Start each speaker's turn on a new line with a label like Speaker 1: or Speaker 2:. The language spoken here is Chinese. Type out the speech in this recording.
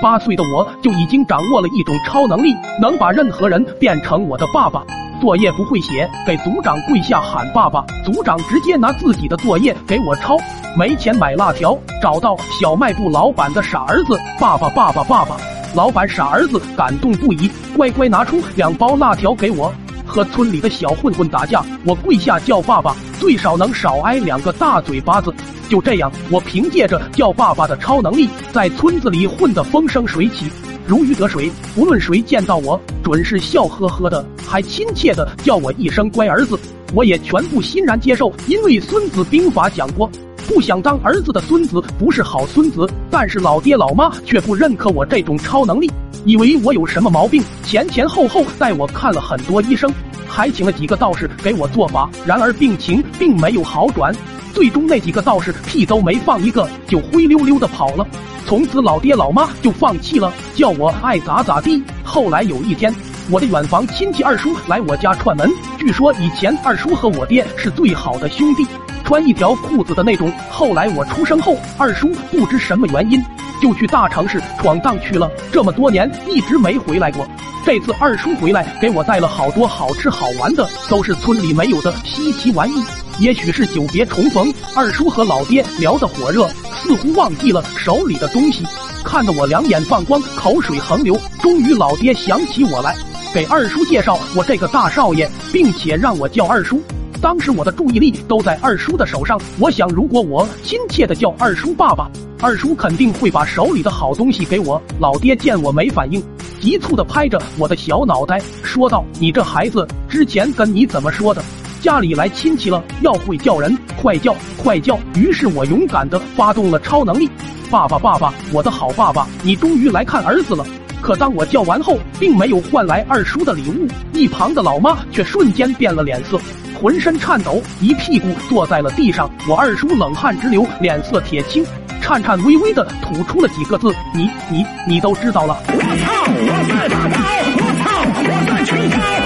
Speaker 1: 八岁的我就已经掌握了一种超能力，能把任何人变成我的爸爸。作业不会写，给组长跪下喊爸爸，组长直接拿自己的作业给我抄。没钱买辣条，找到小卖部老板的傻儿子，爸爸爸爸爸爸。老板傻儿子感动不已，乖乖拿出两包辣条给我。和村里的小混混打架，我跪下叫爸爸，最少能少挨两个大嘴巴子。就这样，我凭借着叫爸爸的超能力，在村子里混得风生水起。如鱼得水，无论谁见到我，准是笑呵呵的，还亲切的叫我一声乖儿子，我也全部欣然接受。因为《孙子兵法》讲过，不想当儿子的孙子不是好孙子。但是老爹老妈却不认可我这种超能力，以为我有什么毛病，前前后后带我看了很多医生，还请了几个道士给我做法。然而病情并没有好转，最终那几个道士屁都没放一个，就灰溜溜的跑了。从此，老爹老妈就放弃了，叫我爱咋咋地。后来有一天，我的远房亲戚二叔来我家串门，据说以前二叔和我爹是最好的兄弟，穿一条裤子的那种。后来我出生后，二叔不知什么原因就去大城市闯荡去了，这么多年一直没回来过。这次二叔回来，给我带了好多好吃好玩的，都是村里没有的稀奇玩意。也许是久别重逢，二叔和老爹聊得火热。似乎忘记了手里的东西，看得我两眼放光，口水横流。终于，老爹想起我来，给二叔介绍我这个大少爷，并且让我叫二叔。当时我的注意力都在二叔的手上，我想，如果我亲切的叫二叔爸爸，二叔肯定会把手里的好东西给我。老爹见我没反应，急促的拍着我的小脑袋，说道：“你这孩子，之前跟你怎么说的？”家里来亲戚了，要会叫人，快叫快叫！于是我勇敢的发动了超能力，爸爸爸爸，我的好爸爸，你终于来看儿子了。可当我叫完后，并没有换来二叔的礼物，一旁的老妈却瞬间变了脸色，浑身颤抖，一屁股坐在了地上。我二叔冷汗直流，脸色铁青，颤颤巍巍的吐出了几个字：你你你都知道了。我操！我在打刀！我操！我在。